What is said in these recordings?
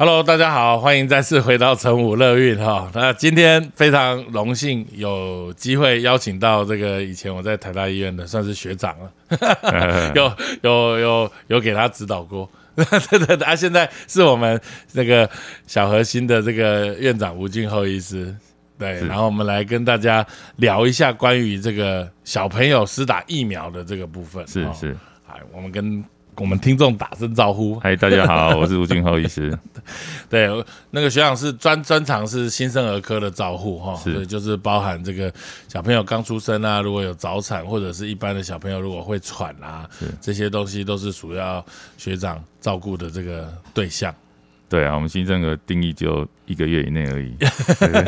Hello，大家好，欢迎再次回到成武乐运哈。那今天非常荣幸有机会邀请到这个以前我在台大医院的算是学长 了，有有有有给他指导过，对对对，啊，现在是我们这个小核心的这个院长吴俊厚医师，对，然后我们来跟大家聊一下关于这个小朋友施打疫苗的这个部分，是是，哎，我们跟。我们听众打声招呼，嗨，大家好，我是吴俊浩医师。对，那个学长是专专长是新生儿科的照护哈，是就是包含这个小朋友刚出生啊，如果有早产或者是一般的小朋友如果会喘啊，这些东西都是主要学长照顾的这个对象。对啊，我们新生儿定义就一个月以内而已，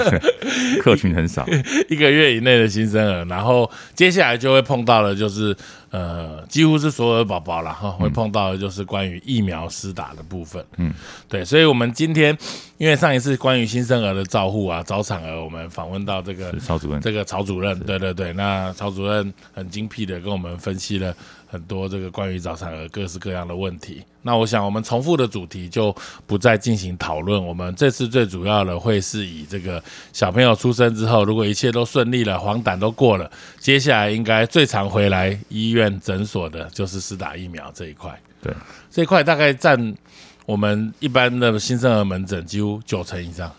客群很少，一个月以内的新生儿，然后接下来就会碰到的，就是呃，几乎是所有的宝宝了哈，会碰到的就是关于疫苗施打的部分。嗯，对，所以我们今天因为上一次关于新生儿的照护啊，早产儿，我们访问到这个曹主任，这个曹主任，对对对，那曹主任很精辟的跟我们分析了。很多这个关于早产儿各式各样的问题，那我想我们重复的主题就不再进行讨论。我们这次最主要的会是以这个小朋友出生之后，如果一切都顺利了，黄疸都过了，接下来应该最常回来医院诊所的就是施打疫苗这一块。对，这一块大概占我们一般的新生儿门诊几乎九成以上。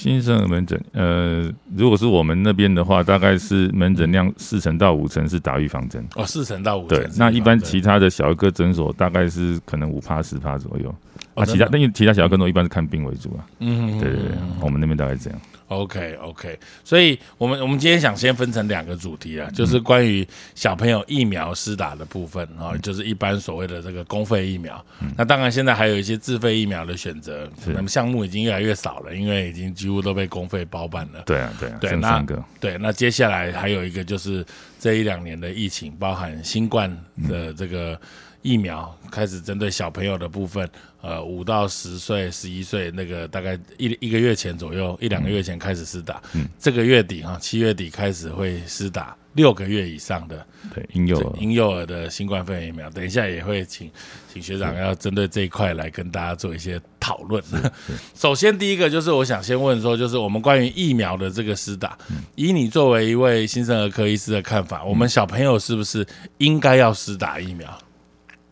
新生儿门诊，呃，如果是我们那边的话，大概是门诊量四成到五成是打预防针。哦，四成到五成。对，那一般其他的小儿科诊所大概是可能五趴十趴左右。啊，其他因为其他小儿科都一般是看病为主啊。嗯，对对对，我们那边大概是这样。OK OK，所以我们我们今天想先分成两个主题啊，就是关于小朋友疫苗施打的部分啊，就是一般所谓的这个公费疫苗。那当然现在还有一些自费疫苗的选择，那么项目已经越来越少了，因为已经几乎都被公费包办了。对啊对啊，对那对那接下来还有一个就是这一两年的疫情，包含新冠的这个。疫苗开始针对小朋友的部分，呃，五到十岁、十一岁那个大概一一个月前左右，一两个月前开始施打。嗯，这个月底哈，七月底开始会施打六个月以上的对婴幼儿婴幼儿的新冠肺炎疫苗。等一下也会请请学长要针对这一块来跟大家做一些讨论。首先第一个就是我想先问说，就是我们关于疫苗的这个施打，以你作为一位新生儿科医师的看法，我们小朋友是不是应该要施打疫苗？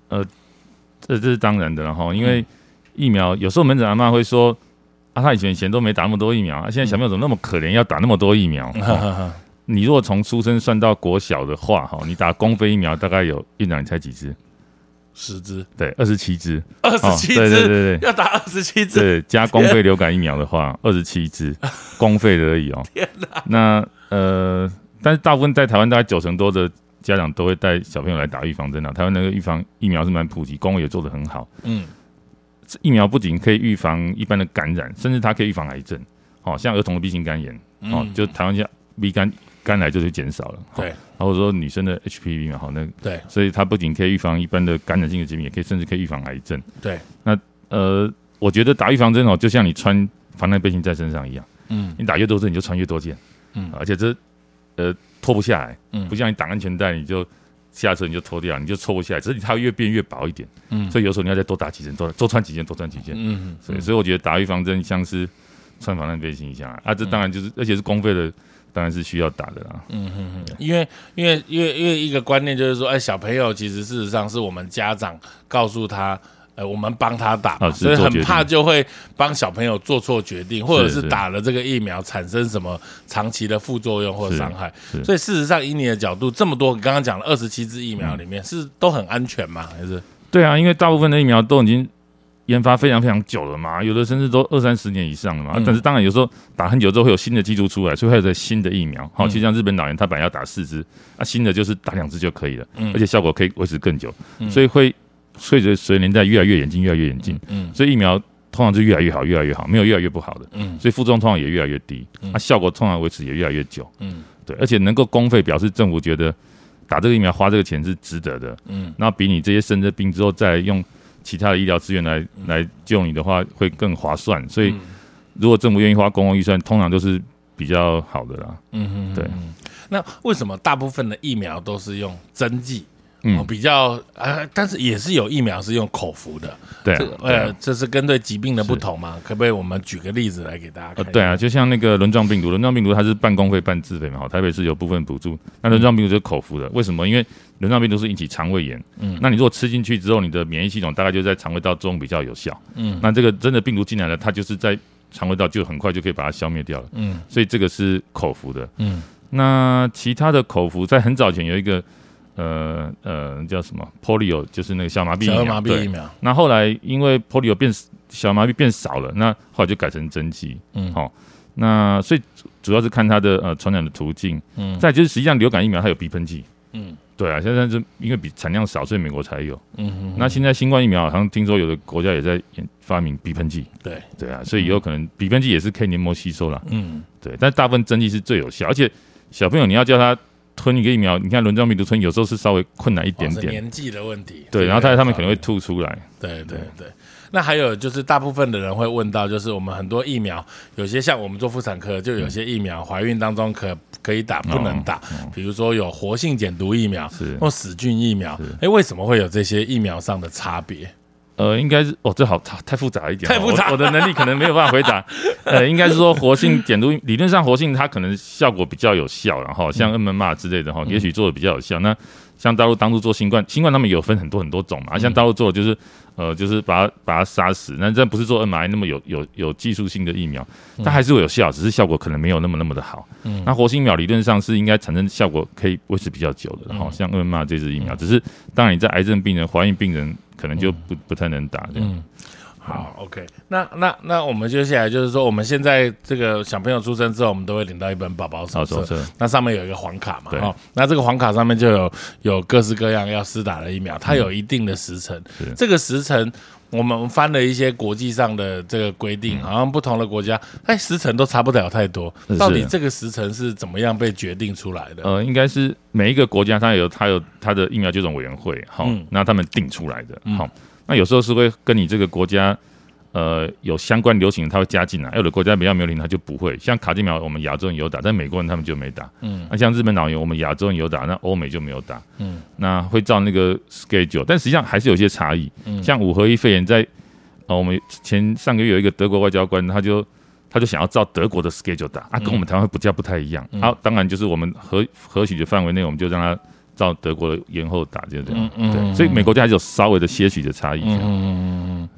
呃，这这是当然的了哈，因为疫苗有时候门诊阿妈会说，啊，他以前以前都没打那么多疫苗，啊，现在小朋友怎么那么可怜，要打那么多疫苗？你如果从出生算到国小的话，哈，你打公费疫苗大概有一两才几支？十支？对，二十七支。二十七支？对对对对，要打二十七支？对，加公费流感疫苗的话，二十七支，公费的而已哦。天哪！那呃，但是大部分在台湾大概九成多的。家长都会带小朋友来打预防针啊，台湾那个预防疫苗是蛮普及，公卫也做得很好。嗯，疫苗不仅可以预防一般的感染，甚至它可以预防癌症。哦，像儿童的 B 型肝炎，哦，就台湾家 B 肝肝癌就是减少了。对，然后说女生的 HPV 嘛，好，那对，所以它不仅可以预防一般的感染性的疾病，也可以甚至可以预防癌症。对，那呃，我觉得打预防针哦，就像你穿防弹背心在身上一样。嗯，你打越多针，你就穿越多件。嗯，而且这呃。脱不下来，嗯，不像你绑安全带，你就下车你就脱掉，你就脱不下来，只是它越变越薄一点，嗯，所以有时候你要再多打几针，多多穿几件，多穿几件，嗯，所以所以我觉得打预防针像是穿防弹背心一样啊，这当然就是而且是公费的，当然是需要打的啦，嗯哼哼，因为因为因为因为一个观念就是说，哎，小朋友其实事实上是我们家长告诉他。呃，我们帮他打，所以很怕就会帮小朋友做错决定，或者是打了这个疫苗产生什么长期的副作用或伤害。所以事实上，以你的角度，这么多刚刚讲了二十七支疫苗里面，是都很安全吗？还是？对啊，因为大部分的疫苗都已经研发非常非常久了嘛，有的甚至都二三十年以上了嘛。但是当然有时候打很久之后会有新的技术出来，所以会有新的疫苗。好，就像日本老人他本来要打四支，啊，新的就是打两支就可以了，而且效果可以维持更久，所以会。随着随着年代越来越演进，越来越演进，嗯，所以疫苗通常是越来越好，越来越好，没有越来越不好。的，嗯，所以副作用通常也越来越低，它效果通常维持也越来越久，嗯，对，而且能够公费，表示政府觉得打这个疫苗花这个钱是值得的，嗯，那比你这些生着病之后再用其他的医疗资源来来救你的话，会更划算，所以如果政府愿意花公共预算，通常都是比较好的啦，嗯哼，对，那为什么大部分的疫苗都是用针剂？哦，比较呃，但是也是有疫苗是用口服的，对呃，这是针对疾病的不同嘛？可不可以我们举个例子来给大家看？，呃对啊，就像那个轮状病毒，轮状病毒它是半公费半自费嘛，好，台北市有部分补助。那轮状病毒就是口服的，为什么？因为轮状病毒是引起肠胃炎，嗯，那你如果吃进去之后，你的免疫系统大概就在肠胃道中比较有效，嗯，那这个真的病毒进来了，它就是在肠胃道就很快就可以把它消灭掉了，嗯所以这个是口服的。嗯那其他的口服在很早前有一个呃呃叫什么 polio，就是那个小麻痹疫苗，小儿麻痹对疫苗，那后来因为 polio 变小麻痹变少了，那后来就改成针剂。嗯好、那所以主主要是看它的呃传染的途径。嗯再就是实际上流感疫苗它有鼻喷剂。嗯对啊，现在是因为比产量少，所以美国才有。嗯哼，那现在新冠疫苗好像听说有的国家也在研发明鼻喷剂。对，对啊，所以以后可能鼻喷剂也是可以黏膜吸收了。嗯对，但大部分针剂是最有效，而且小朋友你要叫他吞一个疫苗，你看轮状病毒吞有时候是稍微困难一一点点。哦年纪的问题，对，然后他他们可能会吐出来。对对对。那还有就是，大部分的人会问到，就是我们很多疫苗，有些像我们做妇产科，就有些疫苗怀孕当中可可以打，不能打。比如说有活性减毒疫苗是或死菌疫苗，哎，为什么会有这些疫苗上的差别？呃，应该是哦，这好太太复杂一点哦，太复杂我我的能力可能没有办法回答。呃，应该是说活性减毒，理论上活性它可能效果比较有效，然后像 MMA 之类的哈，也许做的比较有效。那像大陆当初做新冠，新冠他们有分很多很多种嘛，像大陆做的就是呃，就是把它把它杀死，那这不是做 mRNA 那么有有有技术性的疫苗，它还是会有效，只是效果可能没有那么那么的好。嗯那活性疫苗理论上是应该产生效果可以维持比较久的，然后像 mRNA 这支疫苗，只是当然你在癌症病人、怀孕病人可能就不不太能打这样。嗯，好，OK，那那那我们接下来就是说，我们现在这个小朋友出生之后，我们都会领到一本宝宝手，册那上面有一个黄卡嘛，对哦，那这个黄卡上面就有有各式各样要施打的疫苗，它有一定的时程，是这个时辰。我们翻了一些国际上的这个规定，好像不同的国家，哎，时辰都差不了太多。到底这个时辰是怎么样被决定出来的？呃，应该是每一个国家它有它有它的疫苗接种委员会，好、嗯那他们定出来的，好、那有时候是会跟你这个国家呃有相关流行，它会加进来；有的国家比较没有流行，它就不会。像卡介苗，我们亚洲人有打，但美国人他们就没打。嗯那像日本脑炎，我们亚洲人有打，那欧美就没有打。嗯那会照那个 schedule，但实际上还是有些差异。嗯像五合一肺炎在，呃，我们前上个月有一个德国外交官，他就他就想要照德国的 schedule 打啊，跟我们台湾比较不太一样。嗯啊，当然就是我们合合许的范围内，我们就让他照德国的延后打，就这样。嗯嗯对，所以美国家还是有稍微的些许的差异。嗯嗯。嗯，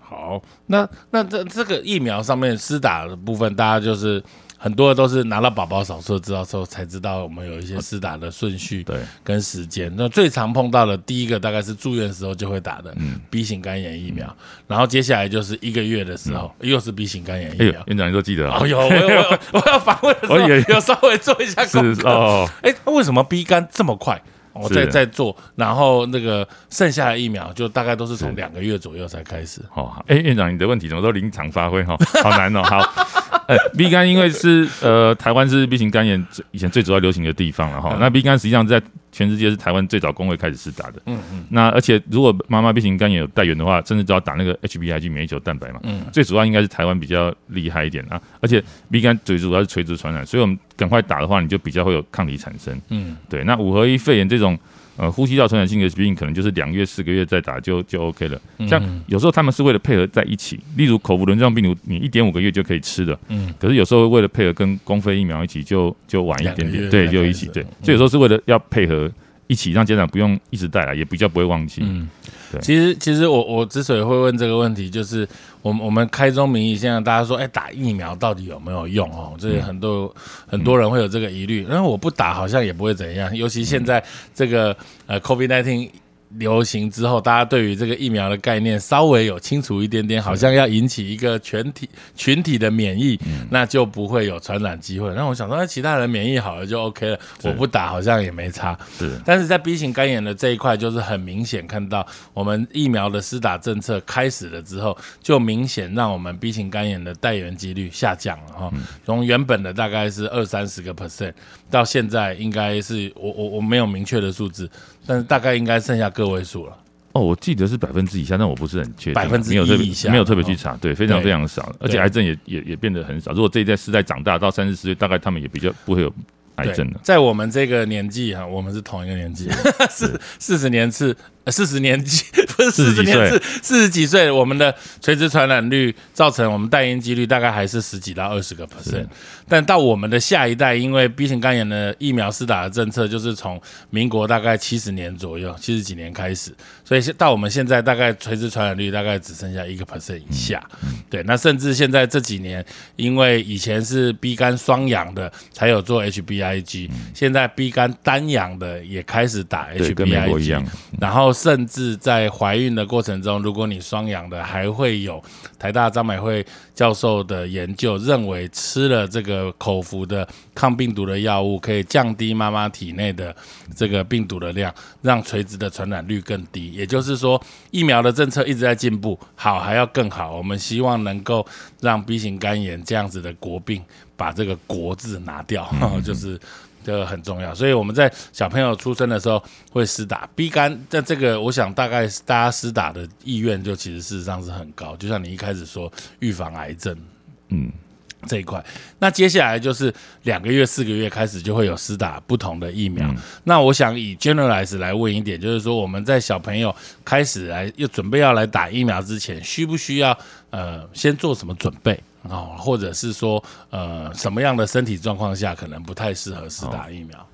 好，那那这这个疫苗上面施打的部分，大家就是很多都是拿到宝宝手册知道之后才知道我们有一些施打的顺序对，跟时间。那最常碰到的第一个大概是住院时候就会打的嗯 B 型肝炎疫苗，然后接下来就是一个月的时候又是 B 型肝炎疫苗，。院长你都记得啊哦，？有我有我有我要访问的时候 我以为有稍微做一下功课。是哦，哎，为什么 B 肝这么快？我是在在做，然后那个剩下的疫苗就大概都是从两个月左右才开始。哦，好哎，院长你的问题怎么都临场发挥哈？好难哦。好，呃，B 肝因为是呃台湾是 B 型肝炎最以前最主要流行的地方了哈。嗯那 B 肝实际上在全世界是台湾最早工会开始试打的。嗯嗯那而且如果妈妈变形肝炎有带源的话，甚至都要打那个 HBIG 免疫球蛋白嘛。嗯最主要应该是台湾比较厉害一点啊，而且 B 肝最主要是垂直传染，所以我们赶快打的话，你就比较会有抗体产生。嗯对，那五合一肺炎这种呃呼吸道传染性的疾病，可能就是两月、四个月再打就就 OK 了。像有时候他们是为了配合在一起，例如口服轮状病毒，你一点五个月就可以吃的，嗯可是有时候为了配合跟公费疫苗一起就，就晚一点点，对，就一起对，嗯所以有时候是为了要配合一起，让家长不用一直带来，也比较不会忘记。嗯对，其实其实我我之所以会问这个问题，就是我们我们开宗明义，现在大家说，哎，打疫苗到底有没有用哦？这个很多、很多人会有这个疑虑，因为我不打好像也不会怎样，尤其现在这个呃 COVID nineteen。流行之后，大家对于这个疫苗的概念稍微有清楚一点点，好像要引起一个全体群体的免疫，那就不会有传染机会。那我想说，那其他人免疫好了就 OK 了，我不打好像也没差。是，但是在 B 型肝炎的这一块，就是很明显看到我们疫苗的施打政策开始了之后，就明显让我们 B 型肝炎的带源几率下降了哈。从原本的大概是二三十个 percent，到现在应该是我我我没有明确的数字，但是大概应该剩下个位数了。哦，我记得是百分之以下，但我不是很确定，百分之没有特别一以下没有特别去查，对，非常非常少，而且癌症也也也变得很少。如果这一代世代长大到三四十岁，大概他们也比较不会有癌症了。在我们这个年纪哈，我们是同一个年纪，四四十年次。四十年纪不是四十年是四十几岁，我们的垂直传染率造成我们带因几率大概还是十几到二十个 percent。但到我们的下一代，因为 B 型肝炎的疫苗施打的政策就是从民国大概七十年左右七十几年开始，所以到我们现在大概垂直传染率大概只剩下一个 percent 以下。对，那甚至现在这几年，因为以前是 B 肝双阳的才有做 HBIG，现在 B 肝单阳的也开始打 HBIG，然后。甚至在怀孕的过程中，如果你双阳的，还会有台大张美惠教授的研究认为，吃了这个口服的抗病毒的药物，可以降低妈妈体内的这个病毒的量，让垂直的传染率更低。也就是说，疫苗的政策一直在进步，好还要更好。我们希望能够让 B 型肝炎这样子的国病，把这个“国”字拿掉，就是。这个很重要，所以我们在小朋友出生的时候会施打 B 肝，但这个我想大概大家施打的意愿就其实事实上是很高，就像你一开始说预防癌症，嗯，这一块。那接下来就是两个月、四个月开始就会有施打不同的疫苗。那我想以 generalize 来问一点，就是说我们在小朋友开始来又准备要来打疫苗之前，需不需要呃先做什么准备？哦，或者是说，呃，什么样的身体状况下可能不太适合施打疫苗？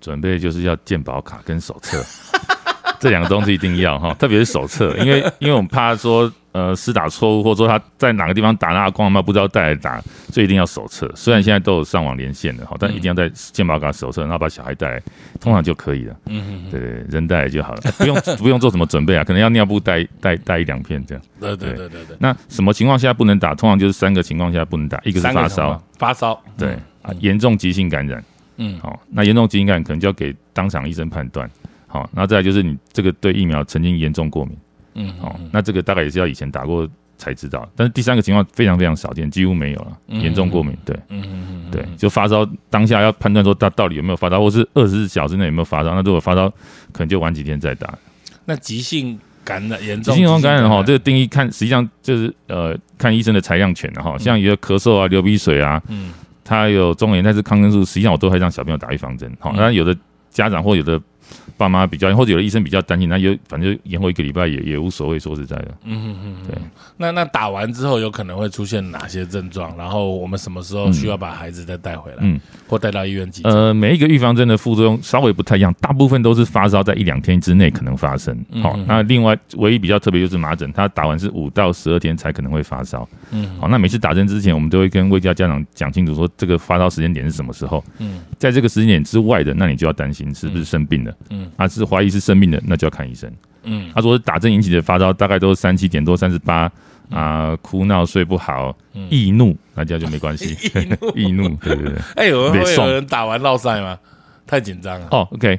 准备就是要健保卡跟手册，这两个东西一定要哈，特别是手册，因为因为我们怕说。呃，施打错误，或者说他在哪个地方打那个光嘛，不知道带来打，所以一定要手册。虽然现在都有上网连线的哈，但一定要在健保卡手册，然后把小孩带来，通常就可以了。嗯对，人带来就好了，不用不用做什么准备啊，可能要尿布带带带一两片这样。对对对对对。那什么情况下不能打？通常就是三个情况下不能打，一个是发烧，发烧，对啊，严重急性感染。嗯，好，那严重急性感染可能就要给当场医生判断。好，然后再来就是你这个对疫苗曾经严重过敏。嗯，好，那这个大概也是要以前打过才知道，但是第三个情况非常非常少见，几乎没有了，严重过敏，对，嗯嗯嗯，对，就发烧当下要判断说他到底有没有发烧，或是二十四小时内有没有发烧，那如果发烧，可能就晚几天再打。那急性感染严重，急性感染哈，这个定义看实际上就是呃看医生的采样权的哈，像有咳嗽啊、流鼻水啊，嗯，他有中炎，但是抗生素实际上我都会让小朋友打预防针，好，那有的家长或有的。爸妈比较，或者有的医生比较担心，那有反正延后一个礼拜也也无所谓。说实在的，嗯嗯嗯，对。那那打完之后有可能会出现哪些症状？然后我们什么时候需要把孩子再带回来？嗯，或带到医院急诊？呃，每一个预防针的副作用稍微不太一样，大部分都是发烧，在一两天之内可能发生。好，那另外唯一比较特别就是麻疹，它打完是五到十二天才可能会发烧。嗯，好，那每次打针之前，我们都会跟魏家家长讲清楚，说这个发烧时间点是什么时候。嗯，在这个时间点之外的，那你就要担心是不是生病了。嗯。他是怀疑是生病的，那就要看医生。嗯，他说打针引起的发烧大概都是三七点多、三十八啊，哭闹睡不好、易怒，那这样就没关系。易怒，对对对。哎，有会有人打完落赛吗？太紧张了。哦，OK。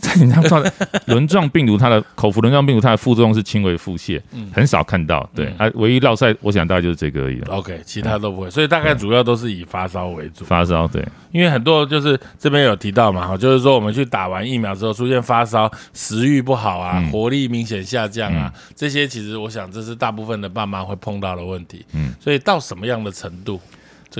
在你那状轮状病毒，它的口服轮状病毒，它的副作用是轻微腹泻，很少看到。对，它唯一落塞，我想大概就是这个而已。OK，其他都不会，所以大概主要都是以发烧为主。发烧，对，因为很多就是这边有提到嘛，哈，就是说我们去打完疫苗之后出现发烧、食欲不好啊、活力明显下降啊，这些其实我想这是大部分的爸妈会碰到的问题。嗯，所以到什么样的程度？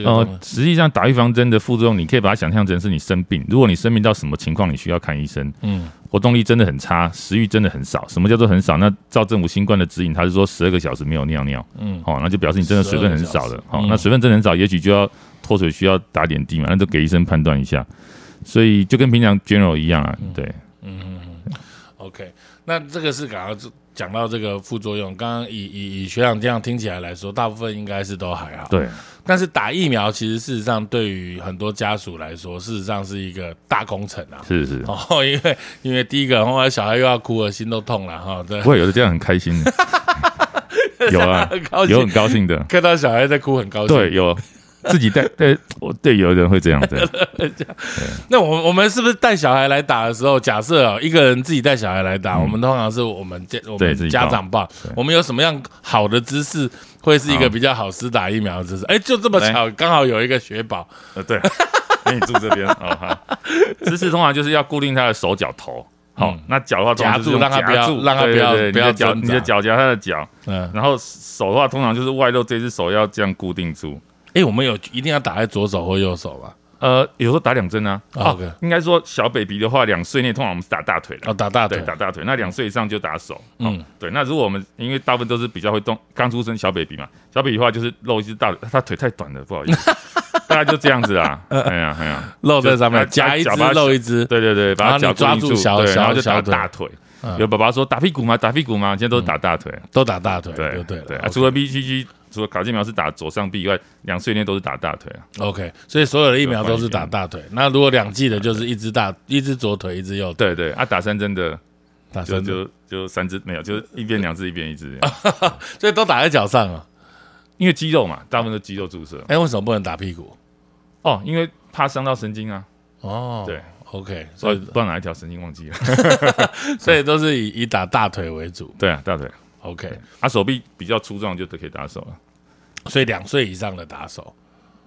呃，实际上打预防针的副作用，你可以把它想象成是你生病。如果你生病到什么情况，你需要看医生。嗯，活动力真的很差，食欲真的很少。什么叫做很少？那照政府新冠的指引，他是说十二个小时没有尿尿。嗯，好，那就表示你真的水分很少了。好，那水分真的很少，也许就要脱水，需要打点滴嘛。那就给医生判断一下。所以就跟平常 general 一样啊。对，嗯嗯嗯。OK，那这个是刚刚讲到这个副作用，刚刚以以以学长这样听起来来说，大部分应该是都还好。对。但是打疫苗其实事实上对于很多家属来说，事实上是一个大工程啊。是是 哦，因为因为第一个，后来小孩又要哭了，心都痛了哈。对，会有的这样很开心的，有啊，有很高兴的，看到小孩在哭很高兴。对，有。自己带 对，我对有人会这样子。那我我们是不是带小孩来打的时候，假设哦，一个人自己带小孩来打，我们通常是我们家我们家长报，我们有什么样好的姿势，会是一个比较好施打疫苗的姿势？哎，就这么巧，刚好有一个雪宝，呃，对，给你住这边哦哈。姿势通常就是要固定他的手脚头，好，那脚的话夹住，让他不要让他不要不要脚，你的脚夹他的脚，嗯，然后手的话通常就是外露这只手要这样固定住。哎，我们有一定要打在左手或右手吗？呃，有时候打两针啊。OK，应该说小 baby 的话，两岁内通常我们是打大腿的哦，，打大腿，，打大腿。那两岁以上就打手。嗯嗯，对。那如果我们因为大部分都是比较会动，刚出生小 baby 嘛，小 baby 的话就是露一只大，他腿太短了，不好意思，大概就这样子啊。哎呀哎呀，露在上面，就夹一只露一只，对对对，把脚固定住，对，然后就打大腿。嗯有爸爸说打屁股吗？打屁股吗？现在都是打大腿。都打大腿，对对对对，啊除了 BCG，除了卡介苗是打左上臂以外，两岁内都是打大腿啊。OK，所以所有的疫苗都是打大腿。那如果两剂的，就是一只大，一只左腿，一只右腿，对对啊，打三针的打三针，就就三只没有，就是一边两只一边一支这样，所以都打在脚上啊。因为肌肉嘛，大部分都肌肉注射。哎，为什么不能打屁股？哦，因为怕伤到神经啊。哦，对，OK，所以所以不知道哪一条神经忘记了。所以都是以以打大腿为主。对啊，大腿 OK，啊，手臂比较粗壮就都可以打手了。所以两岁以上的打手。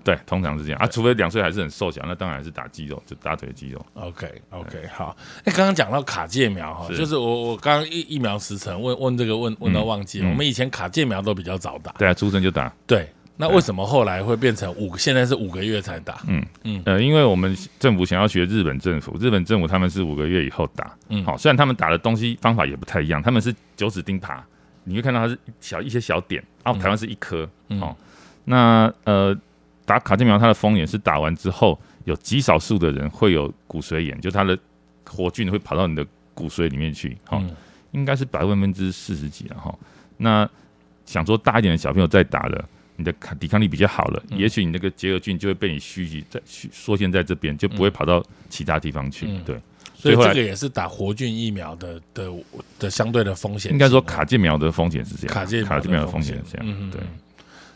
对，通常是这样啊，除非两岁还是很瘦小，那当然还是打肌肉，就大腿肌肉。OK OK，好。哎，刚刚讲到卡介苗哈，就是我我刚刚疫疫苗时辰问问这个问问到忘记了。嗯我们以前卡介苗都比较早打，对啊，出生就打。对。那为什么后来会变成五个？现在是五个月才打？嗯嗯呃，因为我们政府想要学日本政府，日本政府他们是五个月以后打，嗯好、虽然他们打的东西方法也不太一样，他们是九指钉耙，你会看到它是小一些小点，然后台湾是一颗，嗯。哦，那呃打卡介苗它的风险是打完之后有极少数的人会有骨髓炎，就它的活菌会跑到你的骨髓里面去，好、嗯。应该是百万分之四十几了哈。那想说大一点的小朋友再打了，你的抗抵抗力比较好了，嗯。也许你那个结核菌就会被你蓄积在蓄缩限在这边，就不会跑到其他地方去。嗯。对，所以这个也是打活菌疫苗的的的相对的风险。应该说卡介苗的风险是这样，卡介苗卡介苗的风风险是这样。嗯嗯对，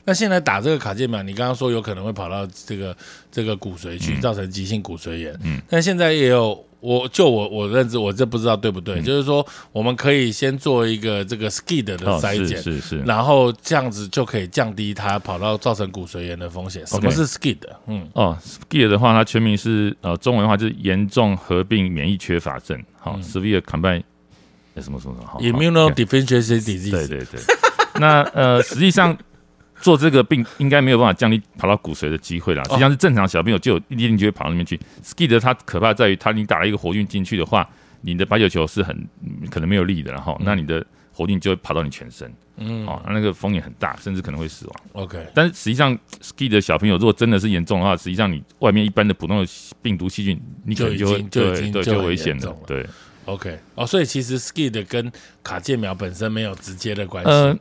那现在打这个卡介苗，你刚刚说有可能会跑到这个这个骨髓去，造成急性骨髓炎。嗯但现在也有，我就我我认知，我这不知道对不对，就是说我们可以先做一个这个 SKID 的筛检。是是，然后这样子就可以降低它跑到造成骨髓炎的风险。什么是 SKID？嗯哦，skid 的话，它全名是呃中文的话就是严重合并免疫缺乏症，好、嗯 severe combined 呃什么什么什么，immunodeficiency 对 disease。对对，那呃，实际上做这个病应该没有办法降低跑到骨髓的机会啦。实际上是正常小朋友就有一定就会跑到那边去。SKID 它可怕在于它你打了一个活菌进去的话，你的白血球是很嗯可能没有力的，然后那你的活菌就会跑到你全身，嗯哦，那个风险很大，甚至可能会死亡。，OK，但是实际上，ski 的小朋友如果真的是严重的话，实际上你外面一般的普通的病毒细菌，你可能就会就已经就对对就危险了。对，OK，哦，所以其实 SKID 跟卡介苗本身没有直接的关系。呃，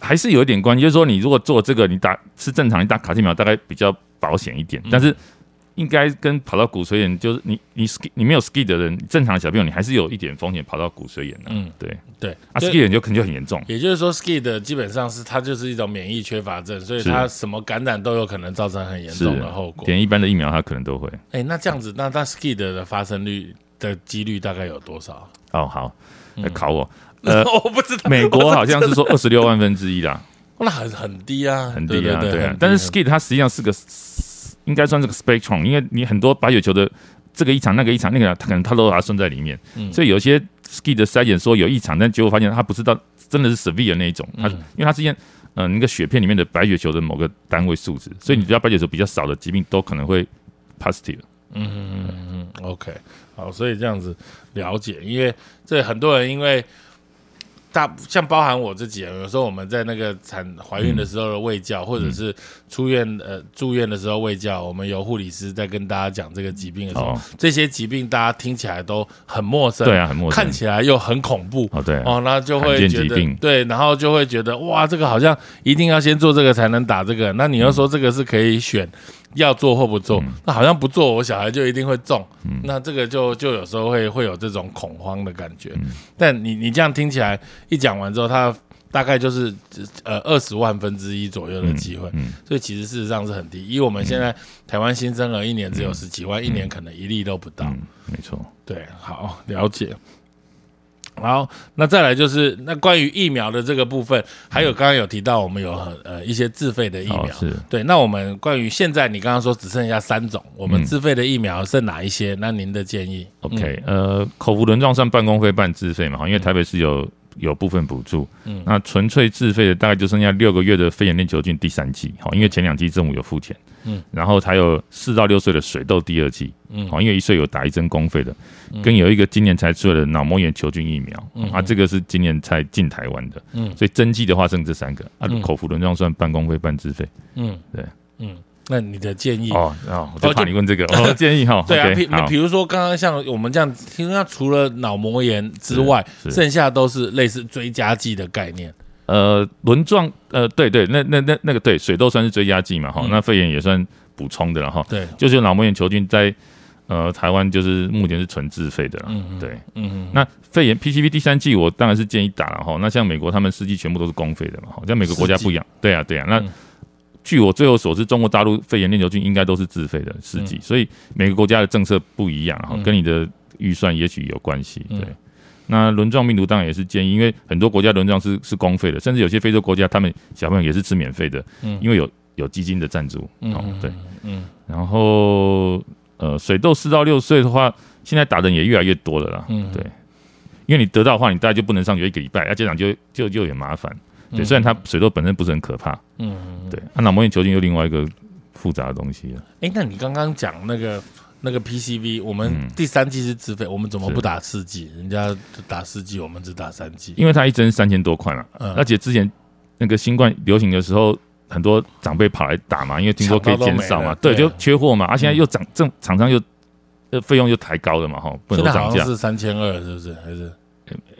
还是有一点关系，就是说你如果做这个，你打是正常，你打卡介苗大概比较保险一点，但是应该跟跑到骨髓炎，就是你你 ski 你没有 ski 的人，正常的小朋友你还是有一点风险跑到骨髓炎的。嗯，对，对，啊，ski 炎就可能就很严重。也就是说，ski 的基本上是它就是一种免疫缺乏症，所以它什么感染都有可能造成很严重的后果。连一般的疫苗它可能都会。哎，那这样子，那那 SKID 的发生率的几率大概有多少？哦，好，嗯来考我。呃 我不知道，美国好像是说二十六万分之一啦，那很很低啊，很低啊，对对啊。但是 skid 它实际上是个，应该算是个 spectrum，因为你很多白血球的这个异常、那个异常、那个它可能它都把它算在里面，嗯。所以有些 skid 的筛检说有异常，但结果发现它不是到真的是 severe 那一种，它嗯因为它是验呃那个血片里面的白血球的某个单位数值，所以你只要白血球比较少的疾病都可能会 positive。嗯嗯嗯嗯，OK，好，所以这样子了解，因为这很多人因为大像包含我自己啊，有时候我们在那个产怀孕的时候的喂教，或者是出院呃住院的时候喂教，我们有护理师在跟大家讲这个疾病的时候，哦这些疾病大家听起来都很陌生，对啊，很陌生看。起来又很恐怖。哦，对啊，哦，那就会觉得对，然后就会觉得哇，这个好像一定要先做这个才能打这个。那你要说这个是可以选要做或不做，嗯那好像不做我小孩就一定会中，那这个就就有时候会会有这种恐慌的感觉。嗯但你你这样听起来一讲完之后，他大概就是呃二十万分之一左右的机会，嗯所以其实事实上是很低。以我们现在台湾新生儿一年只有十几万，一年可能一例都不到。嗯，没错。对，好了解。好，那再来就是那关于疫苗的这个部分，还有刚刚有提到我们有呃一些自费的疫苗，哦是对。那我们关于现在你刚刚说只剩下三种，我们嗯自费的疫苗剩哪一些？那您的建议 OK，呃，口服轮状算半公费半自费嘛，因为台北市有有部分补助，嗯，那纯粹自费的大概就剩下六个月的肺炎链球菌第三季，好，因为前两季政府有付钱，嗯，然后还有四到六岁的水痘第二季，嗯，好，因为一岁有打一针公费的，跟有一个今年才出来的脑膜炎球菌疫苗，嗯，啊，这个是今年才进台湾的，嗯，所以针剂的话剩这三个，啊，口服轮状算半公费半自费，嗯，对，嗯。那你的建议？哦哦，我就怕你问这个，我 的建议哈，对啊，比比如说刚刚像我们这样，听说除了脑膜炎之外，剩下都是类似追加剂的概念。呃，轮状，呃，对对，那那那那个对，水痘算是追加剂嘛，哈，那肺炎也算补充的了哈。对，就是脑膜炎球菌在呃台湾就是目前是纯自费的，嗯对，嗯嗯。那肺炎 PCV 第三季我当然是建议打了哈，那像美国他们四剂全部都是公费的嘛，好像每个国家不一样，对啊对啊，那。据我最后所知，中国大陆肺炎链球菌应该都是自费的试剂，所以每个国家的政策不一样哈，跟你的预算也许有关系。对，那轮状病毒当然也是建议，因为很多国家轮状是是公费的，甚至有些非洲国家他们小朋友也是吃免费的，嗯，因为有有基金的赞助。嗯，对，嗯，然后呃，水痘四到六岁的话，现在打的也越来越多了啦。嗯，对，因为你得到的话，你大概就不能上学一个礼拜，那家长就就就有点麻烦。对，虽然它水痘本身不是很可怕，嗯，对，那脑膜炎球菌又另外一个复杂的东西了。哎，那你刚刚讲那个那个 PCV，我们第三季是自费，我们怎么不打四季？人家打四季，我们只打三季，因为它一针三千多块嘛。嗯，而且之前那个新冠流行的时候，很多长辈跑来打嘛，因为听说可以减少嘛，对，就缺货嘛。啊，现在又涨，正厂商又呃费用又抬高了嘛，哈，不能涨价是三千二，是不是？还是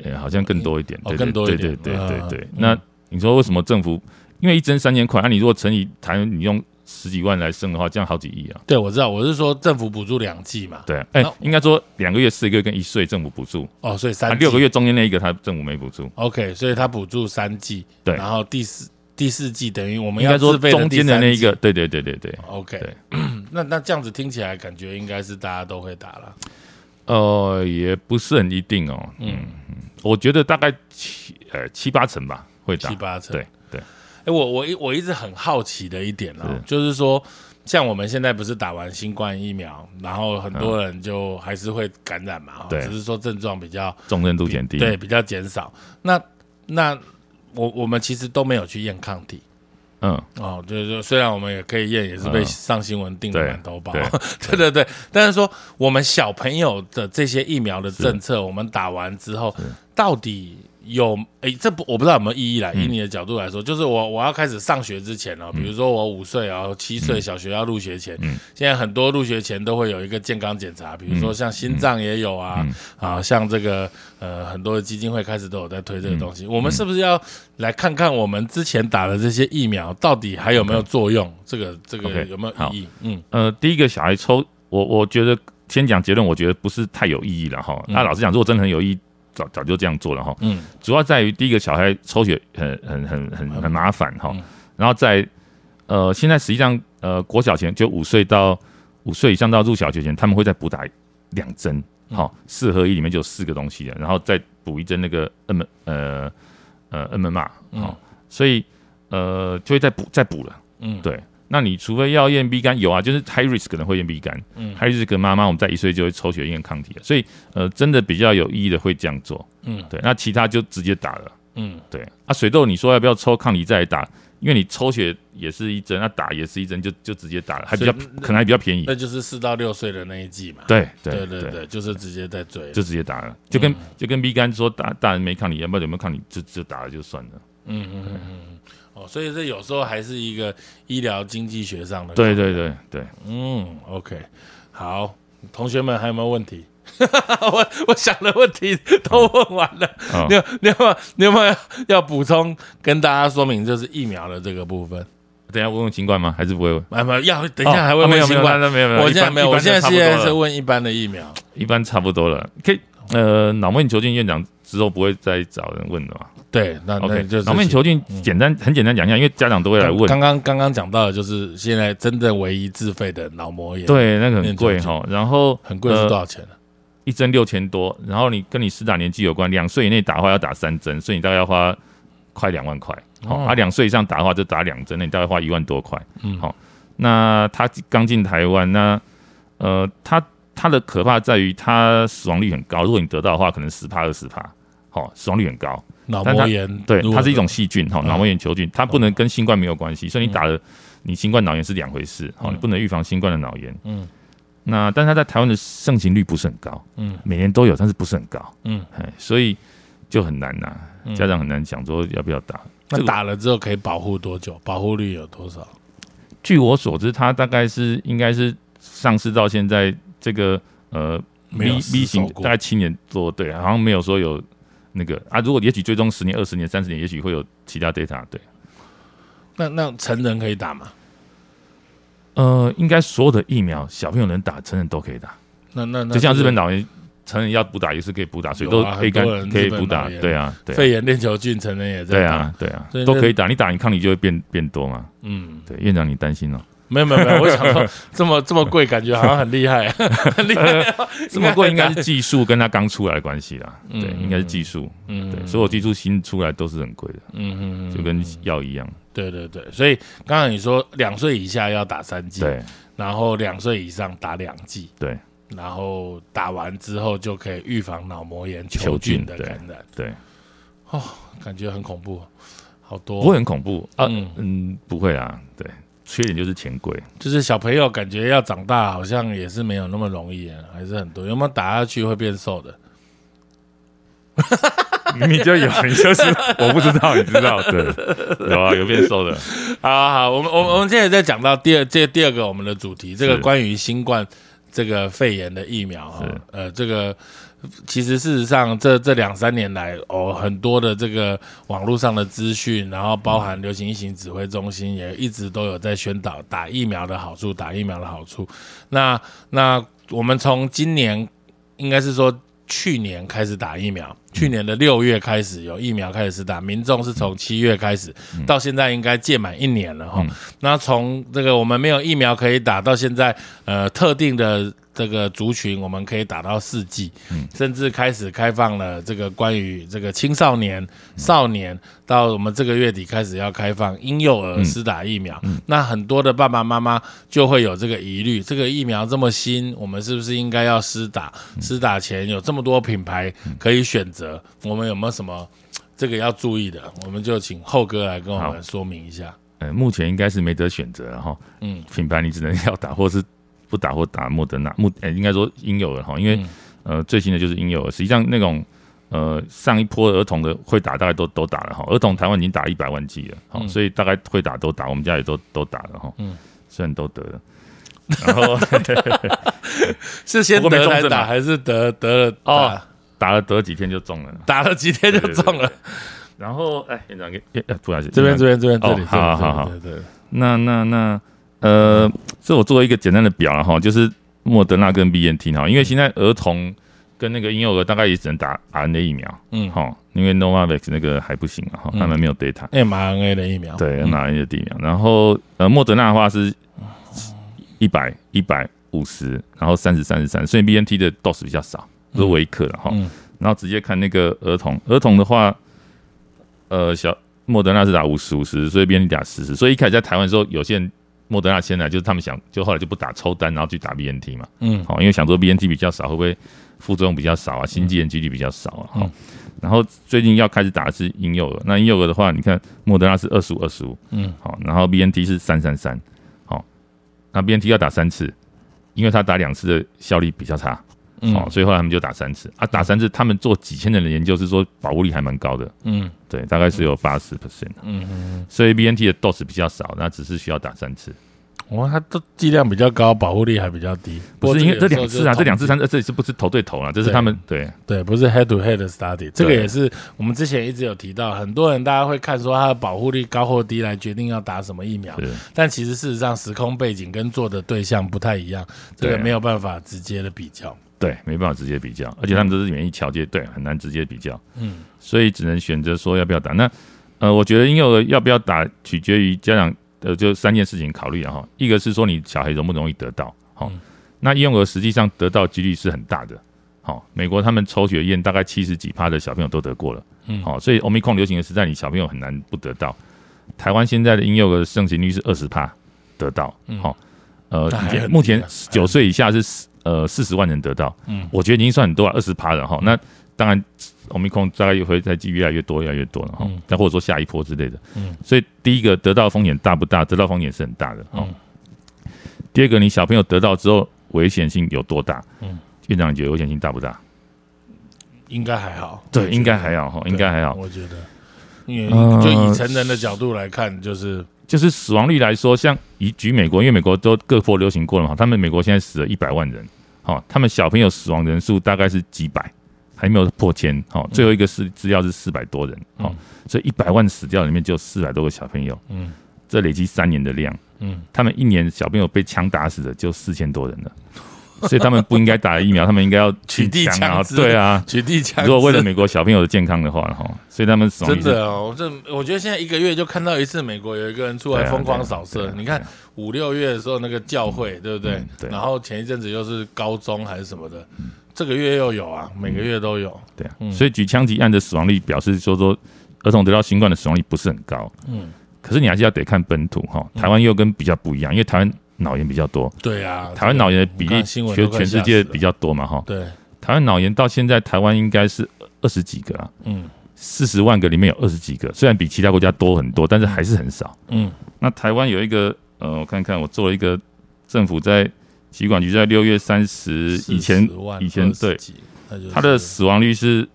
呃，好像更多一点，对，更多一点，对对对对，那。你说为什么政府？因为一针三千块，那你如果乘以台，你用十几万来生的话，这样好几亿啊！对，我知道，我是说政府补助两季嘛。对，哎，应该说两个月、四个月跟一岁政府补助。哦，所以三六个月中间那一个，他政府没补助。OK，所以他补助三季。对，然后第四第四季等于我们要说中间的那一个。对对对对对。OK，那那这样子听起来感觉应该是大家都会打了。呃，也不是很一定哦。嗯，我觉得大概七呃七八成吧。会七八成，对对，哎，我我一我一直很好奇的一点呢，就是说，像我们现在不是打完新冠疫苗，然后很多人就还是会感染嘛，只是说症状比较重症度减低，对，比较减少。那那我我们其实都没有去验抗体，嗯，哦，就是说，虽然我们也可以验，也是被上新闻订了满头包，对 对。对，但是说我们小朋友的这些疫苗的政策，我们打完之后到底？有诶，这不我不知道有没有意义啦。以你的角度来说，就是我我要开始上学之前哦，比如说我五岁啊、七岁小学要入学前，现在很多入学前都会有一个健康检查，比如说像心脏也有啊，啊，像这个呃很多的基金会开始都有在推这个东西。我们是不是要来看看我们之前打的这些疫苗到底还有没有作用？这个这个有没有意义？嗯呃，第一个小孩抽，我我觉得先讲结论，我觉得不是太有意义了哈。那老实讲，如果真的很有意义。早早就这样做了哈，嗯，主要在于第一个小孩抽血很很很很很麻烦哈，然后在呃现在实际上呃国小前就五岁到五岁以上到入小学前，他们会再补打两针，好四合一里面就有四个东西的，然后再补一针那个 M 呃呃 M M R，好，所以呃就会再补再补了，嗯，对。那你除非要验 B 肝，有啊，就是 high risk 可能会验 B 肝，嗯，high risk 妈妈我们在一岁就会抽血验抗体了，所以呃，真的比较有意义的会这样做，嗯，对，那其他就直接打了，嗯，对，啊，水痘你说要不要抽抗体再来打？因为你抽血也是一针，那打也是一针，就就直接打了，还比较可能还比较便宜。那就是四到六岁的那一季嘛，对对对对，就是直接在追，就直接打了，就跟就跟 B 肝说大大人没抗体，要不要有没有抗体，就就打了就算了，嗯嗯嗯嗯。哦，所以这有时候还是一个医疗经济学上的。对对对对，嗯，OK，好，同学们还有没有问题？我我想的问题都问完了。你有你有没有你有没有要补充跟大家说明，就是疫苗的这个部分？等下问问新冠吗？还是不会问？没有要等一下还会问新冠？没有没有，我现在没有，我现在现在是问一般的疫苗，一般差不多了。可以呃，脑膜炎球菌院长之后不会再找人问了嘛？对，那 OK，就是脑面球菌，简单很简单讲一下，因为家长都会来问。刚刚刚刚讲到的就是现在真正唯一自费的脑膜炎，对，那个很贵哈。然后很贵是多少钱呢？一针六千多。然后你跟你施打年纪有关，两岁以内打的话要打三针，所以你大概要花快两万块。好，他，两岁以上打的话就打两针，那你大概花一万多块。嗯，好。那他刚进台湾，那呃，他他的可怕在于它死亡率很高。如果你得到的话，可能十帕二十帕。好，死亡率很高。脑膜炎，对，它是一种细菌哈，嗯脑膜炎球菌，它不能跟新冠没有关系，所以你打了你新冠脑炎是两回事，好，嗯你不能预防新冠的脑炎。嗯那但是它在台湾的盛行率不是很高，嗯每年都有，但是不是很高，嗯，哎，所以就很难呐，嗯家长很难讲说要不要打。那打了之后可以保护多久？保护率有多少？据我所知，它大概是应该是上市到现在这个呃没有 B B 型大概七年多，对，好像没有说有那个啊。如果也许追踪十年、二十年、三十年，也许会有其他 data，对。那那成人可以打吗？呃，应该所有的疫苗，小朋友能打，成人都可以打。那那那就像日本老人，成人要补打也是可以补打，所以都可以干可以补打对啊，对啊，肺炎链球菌成人也在打。对啊，对啊都可以打。你打，你抗体就会变变多嘛。嗯，对，院长你担心哦？没有没有没有，我想说这么这么贵，感觉好像很厉害，很厉害。这么贵应该是技术跟它刚出来的关系啦。嗯对，应该是技术。嗯对，所有技术新出来都是很贵的，嗯嗯就跟药一样。对对对，所以刚刚你说两岁以下要打三剂，对然后两岁以上打两剂，对然后打完之后就可以预防脑膜炎球球菌菌的感染，对，哦感觉很恐怖，好多。不会很恐怖啊。嗯嗯，不会啊。对，缺点就是钱贵。就是小朋友感觉要长大，好像也是没有那么容易啊，还是很多。有没有打下去会变瘦的？明明就有，你就是我不知道，你知道？对，有啊，有变瘦的。好好好，我们我们我们现在在讲到第二这第二个我们的主题，这个是关于新冠这个肺炎的疫苗哈，呃，这个其实事实上这这两三年来哦，很多的这个网络上的资讯，然后包含流行疫情指挥中心也一直都有在宣导打疫苗的好处，打疫苗的好处。那那我们从今年应该是说。去年开始打疫苗，去年的六月开始有疫苗开始施打，民众是从七月开始，到现在应该届满一年了哈。嗯那从这个我们没有疫苗可以打到现在，呃，特定的这个族群我们可以打到四剂，嗯甚至开始开放了这个关于这个青少年、少年，到我们这个月底开始要开放婴幼儿施打疫苗。那很多的爸爸妈妈就会有这个疑虑：这个疫苗这么新，我们是不是应该要施打？施打前有这么多品牌可以选择，我们有没有什么 这个要注意的？我们就请后哥来跟我们说明一下。呃，目前应该是没得选择了哈。嗯品牌你只能要打，或是不打或打莫德纳。莫呃，应该说婴幼儿哈，因为、嗯呃最新的就是婴幼儿。实际上那种呃上一波儿童的会打，大概都都打了哈。儿童台湾已经打一百万剂了，好、嗯所以大概会打都打，我们家也都都打了哈。嗯虽然都得了。然后是先得来打，还是得得了哦打了得几天就中了，打了几天就中了？然后哎，院长给，呃不好意思，这边这边这边这里，哦好好好对对对，那那那呃，这我做一个简单的表了哈，就是莫德纳跟 B N T 哈，因为现在儿童跟那个婴幼儿大概也只能打 RNA 疫苗，嗯，哈，因为 Novavax 那个还不行啊，哈，嗯。他们没有 data，mRNA 的疫苗，对嗯。mRNA 的疫苗，然后呃莫德纳的话是一百一百五十，然后三十三十三，所以 B N T 的 dose 比较少，都是微克了哈，嗯。然后直接看那个儿童，儿童的话，呃，小莫德纳是打五十五十，所以 B N T 打四十，所以一开始在台湾的时候，有些人莫德纳先来，就是他们想，就后来就不打抽单，然后去打 B N T 嘛，嗯。好，因为想说 B N T 比较少，会不会副作用比较少啊，心肌炎几率比较少啊，好。嗯然后最近要开始打的是婴幼儿，那婴幼儿的话，你看莫德纳是二十五二十五，嗯。好，然后 B N T 是三三三，好，那 B N T 要打三次，因为他打两次的效力比较差，嗯。哦，所以后来他们就打三次。啊，打三次，他们做几千人的研究是说保护力还蛮高的，嗯对，大概是有八十 percent，嗯嗯，所以 B N T 的 dose 比较少，那只是需要打三次，哇，它的剂量比较高，保护力还比较低，不是因为这两次啊，这两次次三次，这里是不是头对头啊？这是他们对。对，不是 head to head 的 study，这个也是我们之前一直有提到，很多人大家会看说它的保护力高或低来决定要打什么疫苗，是。但其实事实上时空背景跟做的对象不太一样，这个没有办法直接的比较。对，没办法直接比较，而且他们都是免疫桥接，对，很难直接比较，嗯。所以只能选择说要不要打。那呃，我觉得婴幼儿要不要打，取决于家长呃，就三件事情考虑啊哈。一个是说你小孩容不容易得到，好、嗯。那婴幼儿实际上得到几率是很大的，好、美国他们抽血验大概七十几趴的小朋友都得过了，嗯。好、所以 Omicron 流行的时代，你小朋友很难不得到。台湾现在的婴幼儿盛行率是二十趴得到，嗯。好、呃目前九岁以下是四呃四十万人得到，嗯我觉得已经算很多了，二十趴了哈。那当然，欧米空大概也会在越来越多，越来越多了哈。嗯再或者说下一波之类的。嗯所以第一个得到风险大不大？得到风险是很大的。哦嗯。第二个，你小朋友得到之后危险性有多大？嗯院长你觉得危险性大不大？应该还好，对，应该还好哈，应该还好。我觉得，因为呃就以成人的角度来看，就是就是死亡率来说，像以举美国，因为美国都各波流行过了嘛，他们美国现在死了一百万人，好、他们小朋友死亡人数大概是几百，还没有破千，好、最后一个是资料是四百多人，好、嗯。所以一百万死掉里面就有四百多个小朋友，嗯。这累积三年的量，嗯，他们一年小朋友被枪打死的就四千多人了，所以他们不应该打疫苗，他们应该要取缔枪对啊。取缔枪。如果为了美国小朋友的健康的话，哈，所以他们真的哦，这我觉得现在一个月就看到一次，美国有一个人出来疯狂扫射。你看五六月的时候那个教会，对不对然后前一阵子又是高中还是什么的，这个月又有啊，每个月都有。对啊，嗯所以举枪击案的死亡率表示说说儿童得到新冠的死亡率不是很高，嗯，可是你还是要得看本土哈，台湾又跟比较不一样，因为台湾脑炎比较多，对啊，台湾脑炎的比例全全世界比较多嘛哈，对，台湾脑炎到现在台湾应该是二十几个啊，嗯。四十万个里面有二十几个，虽然比其他国家多很多，但是还是很少。嗯。那台湾有一个呃，我看看我做了一个政府在疾管局在六月三十以前以前20对几，那就是。它的死亡率是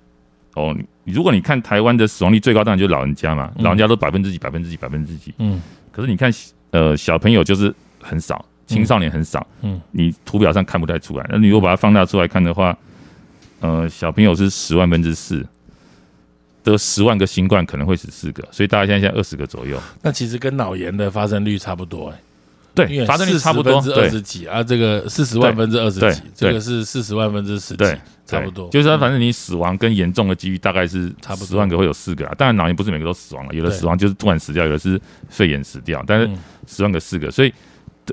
哦，如果你看台湾的死亡率最高，当然就是老人家嘛，嗯。老人家都百分之几、百分之几、百分之几。嗯。可是你看呃小朋友就是很少，青少年很少，嗯你图表上看不太出来。那你如果把它放大出来看的话，呃，小朋友是十万分之四。得十万个新冠可能会死四个，所以大概现在现在二十个左右。那其实跟脑炎的发生率差不多哎，因对，发生率差不多。二十几啊，这个四十万分之二十几，这个是四十万分之十几对，，差不多。就是说，反正你死亡跟严重的几率大概是差不多十万个会有四个啊。当然，脑炎不是每个都死亡了，有的死亡就是突然死掉，有的是肺炎死掉，但是嗯十万个四个，所以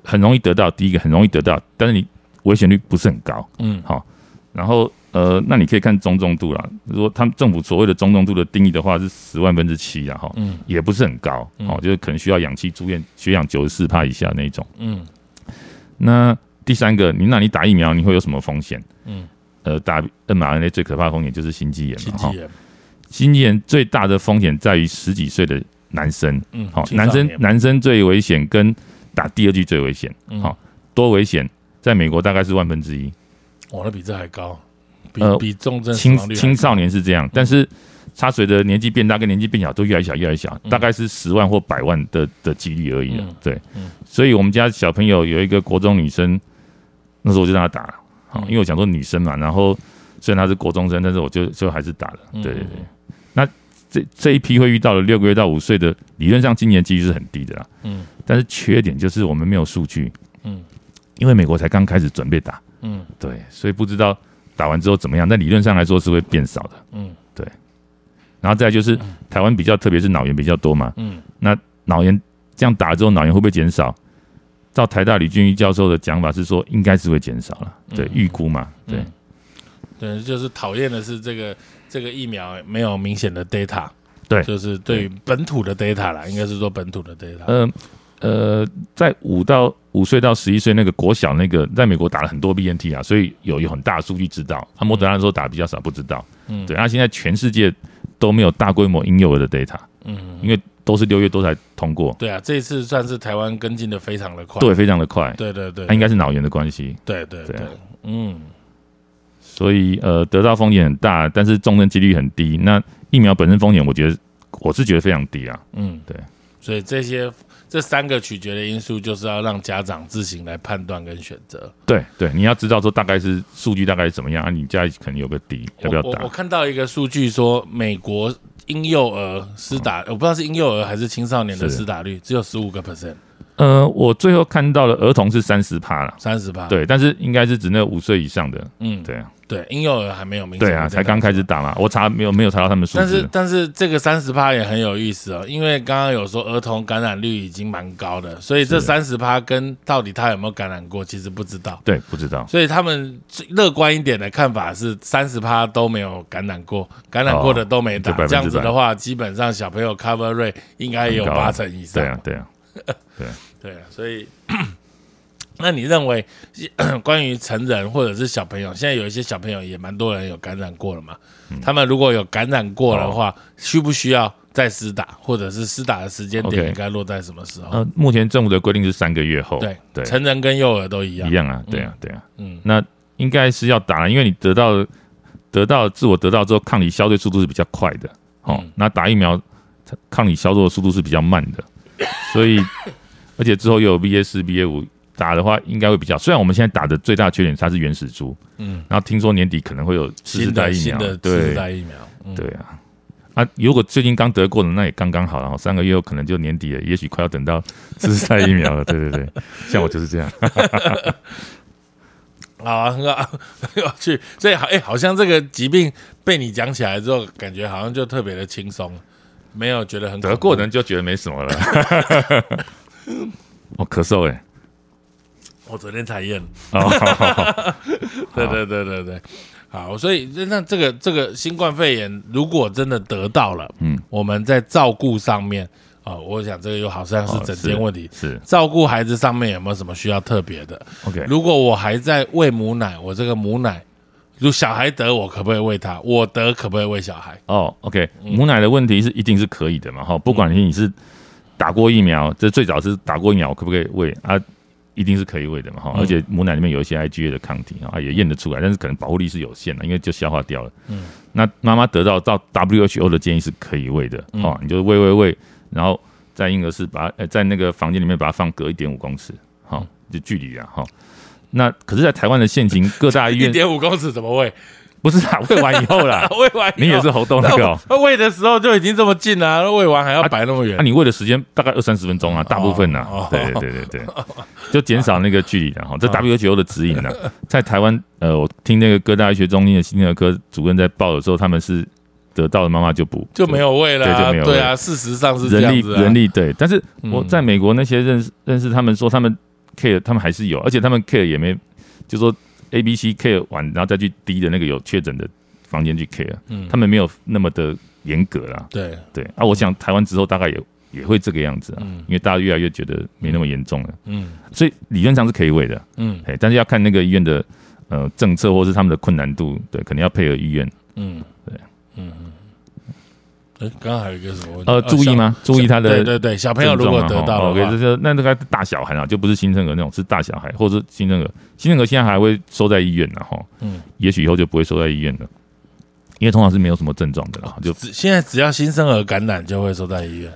很容易得到。第一个很容易得到，但是你危险率不是很高。嗯好，然后呃，那你可以看中重度啦。如果他们政府所谓的中重度的定义的话是十万分之七啊，哈，嗯也不是很高，嗯哦，就是可能需要氧气住院，血氧九十四帕以下那一种。嗯那第三个，你那你打疫苗你会有什么风险？嗯，呃，打 mRNA 最可怕的风险就是心肌炎嘛，哈心肌。炎，最大的风险在于十几岁的男生，嗯，好、男生男生最危险，跟打第二剂最危险，嗯。好、多危险？在美国大概是万分之一，哇，那比这还高，比呃比重症青青少年是这样，但是它随着年纪变大跟年纪变小都越来越小越来越小，嗯。大概是十万或百万的的几率而已对，嗯。所以我们家小朋友有一个国中女生，那时候我就让她打了，好、嗯。因为我想说女生嘛，然后虽然她是国中生，但是我就就还是打了。嗯对对对，那这这一批会遇到的六个月到五岁的，理论上今年几率是很低的啦，嗯。但是缺点就是我们没有数据，嗯。因为美国才刚开始准备打，嗯。对，所以不知道打完之后怎么样，但理论上来说是会变少的。嗯。对。然后再来就是台湾比较，特别是脑炎比较多嘛，嗯。那脑炎这样打了之后，脑炎会不会减少？照台大李俊一教授的讲法是说，应该是会减少了，对嗯，预估嘛，对。嗯，对，就是讨厌的是这个这个疫苗没有明显的 data，对。就是对于本土的 data 啦，应该是说本土的 data，呃呃，在五到五岁到十一岁那个国小那个，在美国打了很多 BNT 啊，所以有有很大的数据知道。他莫德纳的时候打得比较少，不知道。嗯。对，那现在全世界都没有大规模婴幼儿的 data，嗯，因为都是六月多才通过，对啊，这一次算是台湾跟进的非常的快，对，非常的快。对对对，它应该是脑炎的关系，对对对嗯所以呃得到风险很大，但是重症几率很低。那疫苗本身风险，我觉得我是觉得非常低啊。嗯，对，所以这些这三个取决的因素，就是要让家长自行来判断跟选择。对对，你要知道说大概是数据大概是怎么样啊，你家里可能有个底，要不要打我我我？看到一个数据说，美国婴幼儿施打，我不知道是婴幼儿还是青少年的施打率只有十五个 percent，呃，我最后看到的儿童是三十趴了。三十趴。，对，但是应该是指那五岁以上的，嗯，对啊，对，婴幼儿还没有明显对啊，才刚开始打嘛，我查没有没有查到他们数但是，但是这个三十趴也很有意思哦，因为刚刚有说儿童感染率已经蛮高的，所以这三十趴跟到底他有没有感染过，其实不知道。对，不知道，所以他们最乐观一点的看法是，三十趴都没有感染过，感染过的都没打。这样子的话，基本上小朋友 cover rate 应该也有八成以上。对啊，对啊，对啊，所以那你认为 关于成人或者是小朋友，现在有一些小朋友也蛮多人有感染过了嘛？他们如果有感染过的话，需不需要再施打，或者是施打的时间点应该落在什么时候？呃，目前政府的规定是三个月后，对对，成人跟幼儿都一样。一。样啊，对啊，对啊，嗯。那应该是要打了，因为你得到得到自我得到之后，抗体消退速度是比较快的，哦，嗯。那打疫苗抗体消退的速度是比较慢的，所以 而且之后又有 BA 四、BA 五打的话，应该会比较。虽然我们现在打的最大缺点它是原始株，嗯，然后听说年底可能会有次世代疫苗，新的次世代疫苗，嗯对啊。啊，如果最近刚得过的，那也刚刚好，然后三个月后可能就年底了，也许快要等到次世代疫苗了。对对对，像我就是这样。好啊，很好，很有趣。所以好，哎、好像这个疾病被你讲起来之后，感觉好像就特别的轻松，没有觉得很得过的人就觉得没什么了。我咳嗽哎、我昨天才验，哦，对对对对对，好，所以那这个这个新冠肺炎，如果真的得到了，嗯，我们在照顾上面，哦，我想这个又好像是哦整件问题。是照顾孩子上面有没有什么需要特别的？OK，如果我还在喂母奶，我这个母奶，如小孩得，我可不可以喂他？我得可不可以喂小孩？哦，OK，嗯母奶的问题是一定是可以的嘛，哈，不管你是打过疫苗，这最早是打过疫苗，可不可以喂啊？一定是可以喂的嘛，哈，嗯而且母奶里面有一些 IgA 的抗体啊，也验得出来，但是可能保护力是有限的，因为就消化掉了。嗯，那妈妈得到到 WHO 的建议是可以喂的，嗯哦，你就喂喂喂，然后在婴儿室把呃在那个房间里面把它放隔一点五公尺，好，就距离啊，哈。那可是，在台湾的现行各大医院 一点五公尺怎么喂？不是啊，喂完以后啦，喂完以后。你也是喉动那个哦。喂的时候就已经这么近了、那喂完还要摆那么远。那、？你喂的时间大概二三十分钟啊，大部分呢、哦。对对对对。对，就减少那个距离了哈。这 WHO 的指引呢，在台湾呃，我听那个各大医学中心的心内科主任在报的时候，他们是得到的妈妈就补。就没有喂了、啊，对就没有喂。对啊，事实上是这人力样子、啊。人力对，但是我嗯。在美国那些认识认识他们说他们 care 他们还是有，而且他们 care 也没就说 A B C care 完，然后再去 D 的那个有确诊的房间去 care，嗯。他们没有那么的严格啦。对，对啊，我想台湾之后大概也也会这个样子啊，嗯。因为大家越来越觉得没那么严重了，嗯。所以理论上是可以喂的，嗯。哎，但是要看那个医院的呃政策或是他们的困难度，对，可能要配合医院。嗯，对，嗯嗯。哎，刚刚还有一个什么问题？呃，注意吗？注意他的对对对，小朋友如果得到了 OK，话这，就那那个大小孩啊，就不是新生儿那种，是大小孩，或者是新生儿。新生儿现在还会收在医院呢，哈，嗯，也许以后就不会收在医院了，因为通常是没有什么症状的啦，就只现在只要新生儿感染就会收在医院。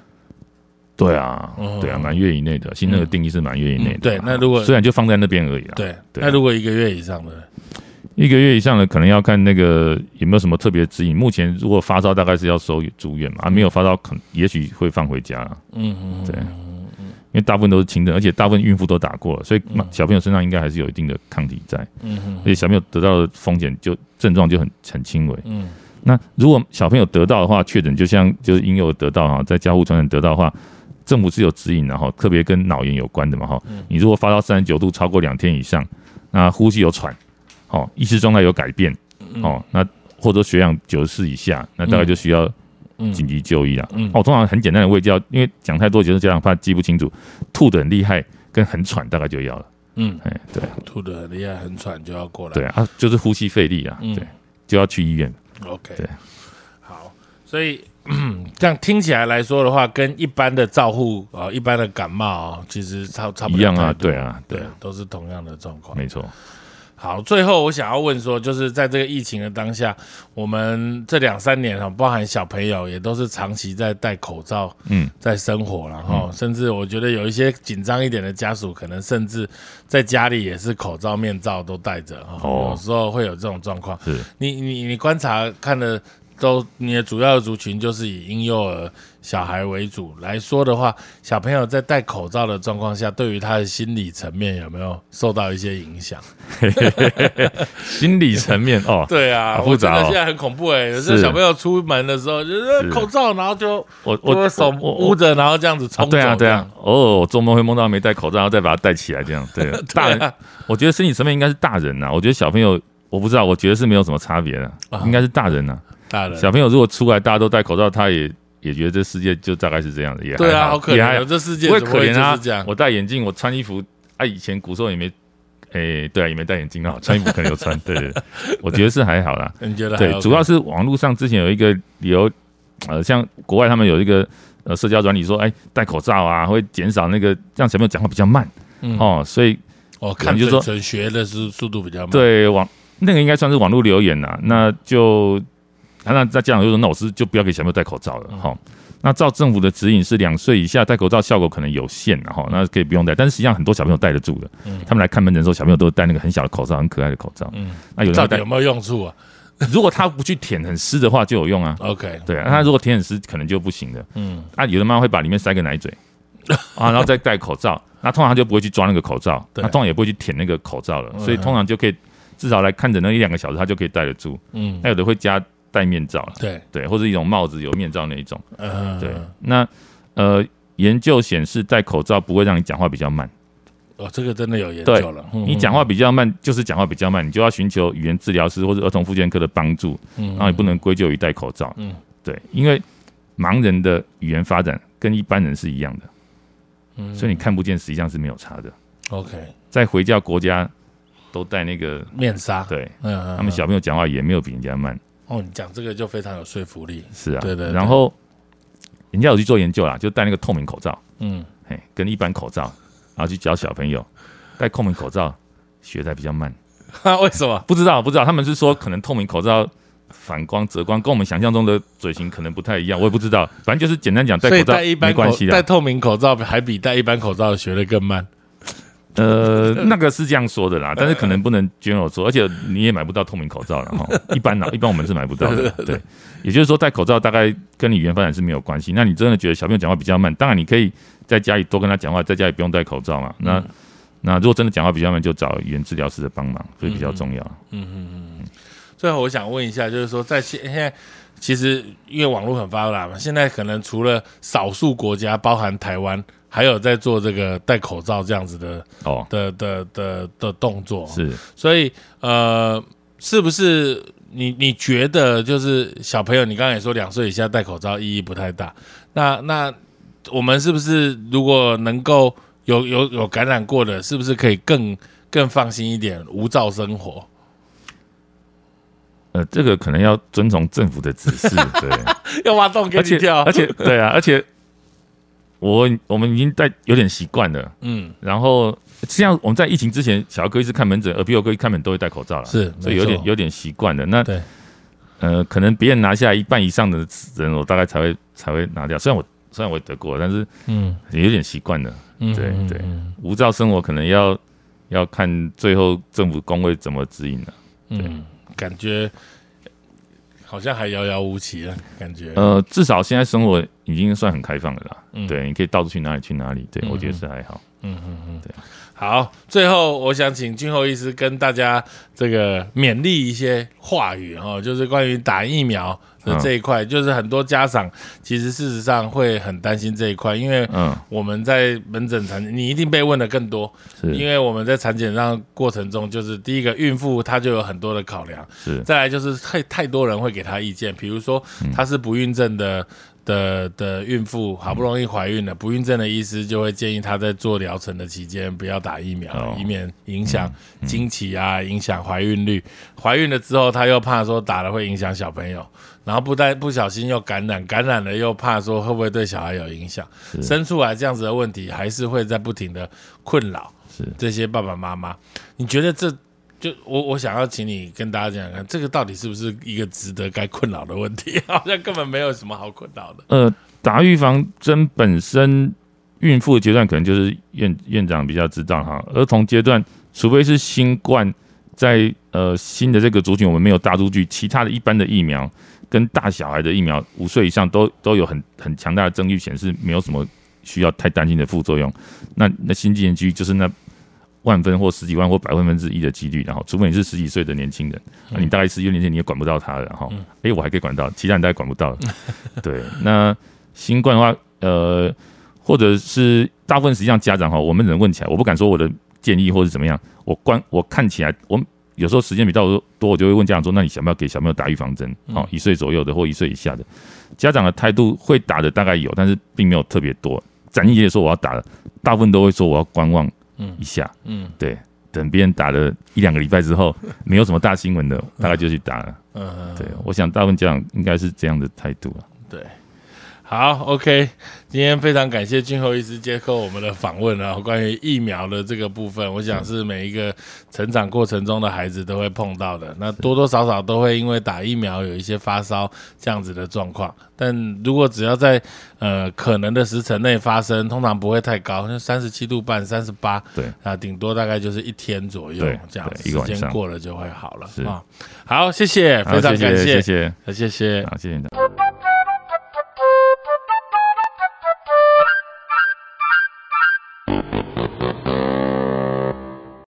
对啊嗯，对啊，满月以内的，新生儿定义是满月以内的嗯。对那如果虽然就放在那边而已啦，对，对那如果一个月以上的，一个月以上的可能要看那个有没有什么特别指引。目前如果发烧，大概是要收住院嘛，啊，没有发烧，可也许会放回家啦。嗯嗯，对，因为大部分都是轻症，而且大部分孕妇都打过了，所以嗯小朋友身上应该还是有一定的抗体在，嗯嗯而且小朋友得到的风险就症状就很很轻微。嗯那如果小朋友得到的话，确诊就像就是婴幼儿得到哈，在交互传染得到的话，政府是有指引的哈，特别跟脑炎有关的嘛哈。嗯你如果发到三十九度超过两天以上，那呼吸有喘，哦，意识状态有改变，嗯哦，那或者血氧九十四以下，那大概就需要嗯紧急就医了。嗯哦，通常很简单的胃教，因为讲太多，就是家长怕记不清楚，吐的很厉害跟很喘大概就要了。嗯，哎，对吐的很厉害，很喘就要过来。对啊，就是呼吸费力啊，嗯对，就要去医院。OK，对，好，所以 这样听起来来说的话，跟一般的照护啊、呃一般的感冒啊、其实差差不多一样啊对啊对都是同样的状况。没错，好，最后我想要问说，就是在这个疫情的当下，我们这两三年哈，包含小朋友也都是长期在戴口罩嗯，在生活，然后甚至我觉得有一些紧张一点的家属，可能甚至在家里也是口罩、面罩都戴着哈，哦。有时候会有这种状况。是。你你你观察看的都，你的主要的族群就是以婴幼儿小孩为主。来说的话，小朋友在戴口罩的状况下，对于他的心理层面有没有受到一些影响？心理层面哦，对啊，好复杂哦。我觉得现在很恐怖哎、有时候小朋友出门的时候就是是。口罩，然后就我我我手我捂着，然后这样子啊冲走、对啊对啊。偶尔做梦会梦到没戴口罩，然后再把它戴起来，这样对。大人我觉得心理层面应该是大人呐，我觉得小朋友我不知道，我觉得是没有什么差别的啊，应该是大人呐。大人小朋友如果出来大家都戴口罩，他也也觉得这世界就大概是这样的，也还对啊，好可怜哦，这世界不会怎么会可怜啊。我戴眼镜，我穿衣服啊，以前古时候也没，诶，对啊，也没戴眼镜啊，穿衣服可能有穿，对对对，我觉得是还好啦。你觉得对？主要是网络上之前有一个理由，呃，像国外他们有一个呃社交软体说，哎，戴口罩啊会减少那个让小朋友讲话比较慢嗯哦，所以哦看就说学的是速度比较慢。，对网那个应该算是网络留言呐、那就那那家长就说，那我是就不要给小朋友戴口罩了嗯。哈、那照政府的指引是两岁以下戴口罩效果可能有限然后那可以不用戴，但是实际上很多小朋友戴得住的。嗯。他们来看门诊的时候，小朋友都戴那个很小的口罩，很可爱的口罩。嗯，那有人戴到底有，没有用处啊？如果他不去舔很湿的话就有用啊。？OK，对啊，那他如果舔很湿可能就不行的。嗯。啊，有的妈妈会把里面塞个奶嘴。啊，然后再戴口罩，那通常他就不会去抓那个口罩，对。那通常也不会去舔那个口罩了，嗯。所以通常就可以至少来看诊那一两个小时，他就可以戴得住。嗯。那，有的会加戴面罩了，对，对，或者一种帽子有面罩那一种，嗯，对。那呃，研究显示戴口罩不会让你讲话比较慢，哦，这个真的有研究了。嗯你讲话，比较慢就是讲话比较慢，你就要寻求语言治疗师或者儿童复健科的帮助，嗯。然后你不能归咎于戴口罩，嗯。对，因为盲人的语言发展跟一般人是一样的，嗯。所以你看不见实际上是没有差的。OK 在回教国家都戴那个，面纱，对嗯，嗯，他们小朋友讲话也没有比人家慢，哦，你讲这个就非常有说服力。是啊，对对对然后人家有去做研究啦，就戴那个透明口罩，嗯，嘿，跟一般口罩，然后去教小朋友戴透明口罩学的比较慢。哈，为什么？不知道，不知道，他们是说可能透明口罩反光、折光跟我们想象中的嘴型可能不太一样，我也不知道。反正就是简单讲，戴口罩戴一般口没关系的。戴透明口罩还比戴一般口罩学的更慢。呃，那个是这样说的啦，但是可能不能 general 说，而且你也买不到透明口罩了哈。一般啦，一般我们是买不到的。对，也就是说戴口罩大概跟你语言发展是没有关系。那你真的觉得小朋友讲话比较慢，当然你可以在家里多跟他讲话，在家里不用戴口罩嘛。那、那如果真的讲话比较慢，就找语言治疗师的帮忙，所以比较重要。嗯嗯嗯最后我想问一下，就是说在现现在，其实因为网络很发达嘛，现在可能除了少数国家，包含台湾，还有在做这个戴口罩这样子的哦，的的的的动作。是。所以呃，是不是你你觉得就是小朋友，你刚才也说两岁以下戴口罩意义不太大，那那我们是不是如果能够有有有感染过的，是不是可以更更放心一点，无照生活？呃，这个可能要遵从政府的指示，对，要挖洞给而且你跳，而且对啊，而且我我们已经在有点习惯了，嗯，然后实际上我们在疫情之前，小儿科医师看门诊，耳鼻喉科医看门都会戴口罩了，是，所以有点有点习惯了。那对，呃，可能别人拿下一半以上的人，我大概才会才会拿掉。虽然我虽然我也得过，但是嗯也有点习惯了。嗯，对嗯对嗯无照生活可能要要看最后政府工会怎么指引了。嗯，感觉好像还遥遥无期了，感觉，呃，至少现在生活已经算很开放了啦。嗯对，你可以到处去哪里去哪里。对，嗯我觉得是还好。嗯嗯嗯，对。好，最后我想请君厚医师跟大家这个勉励一些话语哦，就是关于打疫苗的这一块，就是很多家长其实事实上会很担心这一块，因为嗯，我们在门诊产，你一定被问的更多，因为我们在产检上过程中，就是第一个孕妇她就有很多的考量，是。再来就是太太多人会给她意见，比如说她是不孕症的。的的孕妇好不容易怀孕了，不孕症的医师就会建议她在做疗程的期间不要打疫苗，哦以免影响经期啊，影响怀孕率。怀孕了之后，她又怕说打了会影响小朋友，然后不但不小心又感染，感染了又怕说会不会对小孩有影响，生出来这样子的问题，还是会在不停的困扰是。这些爸爸妈妈。你觉得这就我我想要请你跟大家讲讲看，这个到底是不是一个值得该困扰的问题？好像根本没有什么好困扰的。呃，打预防针本身，孕妇阶段可能就是院院长比较知道哈。儿童阶段，除非是新冠，在呃新的这个族群我们没有大数据，其他的一般的疫苗跟大小孩的疫苗，五岁以上都都有很很强大的证据显示没有什么需要太担心的副作用。那那新纪元几率就是那万分或十几万或百万分之一的几率，然后除非你是十几岁的年轻人，那你大概十几年前你也管不到他了，然后，哎、我还可以管到，其他人大概管不到了。对，那新冠的话，呃，或者是大部分实际上家长哈，我们能问起来，我不敢说我的建议或者怎么样，我观我看起来，我有时候时间比较多，我就会问家长说，那你想不要给小朋友打预防针？哦，一岁左右的或一岁以下的，家长的态度会打的大概有，但是并没有特别多。展毅也说我要打了，大部分都会说我要观望，一下，嗯。对，等别人打了一两个礼拜之后，没有什么大新闻的，大概就去打了。嗯，对，我想大部分家长应该是这样的态度啊。对，好，OK，今天非常感谢俊后医师接受我们的访问啊，关于疫苗的这个部分，我想是每一个成长过程中的孩子都会碰到的，那多多少少都会因为打疫苗有一些发烧这样子的状况，但如果只要在呃可能的时辰内发生，通常不会太高，像三十七度半、三十八，对。啊，顶多大概就是一天左右这样，时间过了就会好了是。啊。好，谢谢，非常感谢谢，谢。谢，谢谢。好，谢谢你。